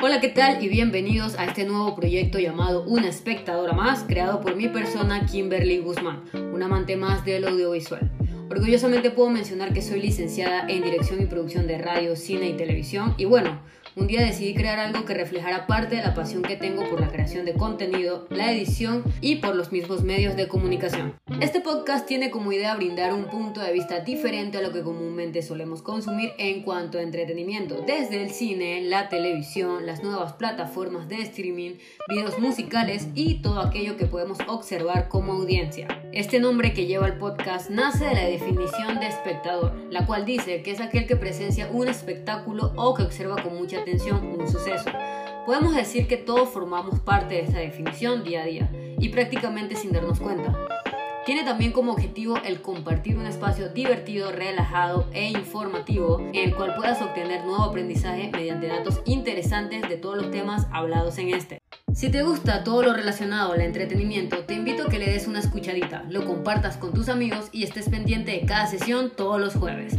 Hola, ¿qué tal? Y bienvenidos a este nuevo proyecto llamado Una espectadora más, creado por mi persona Kimberly Guzmán, un amante más del audiovisual. Orgullosamente puedo mencionar que soy licenciada en dirección y producción de radio, cine y televisión y bueno, un día decidí crear algo que reflejara parte de la pasión que tengo por la creación de contenido, la edición y por los mismos medios de comunicación. Este podcast tiene como idea brindar un punto de vista diferente a lo que comúnmente solemos consumir en cuanto a entretenimiento, desde el cine, la televisión, las nuevas plataformas de streaming, videos musicales y todo aquello que podemos observar como audiencia. Este nombre que lleva el podcast nace de la definición de espectador, la cual dice que es aquel que presencia un espectáculo o que observa con mucha un suceso. Podemos decir que todos formamos parte de esta definición día a día y prácticamente sin darnos cuenta. Tiene también como objetivo el compartir un espacio divertido, relajado e informativo en el cual puedas obtener nuevo aprendizaje mediante datos interesantes de todos los temas hablados en este. Si te gusta todo lo relacionado al entretenimiento, te invito a que le des una escuchadita, lo compartas con tus amigos y estés pendiente de cada sesión todos los jueves.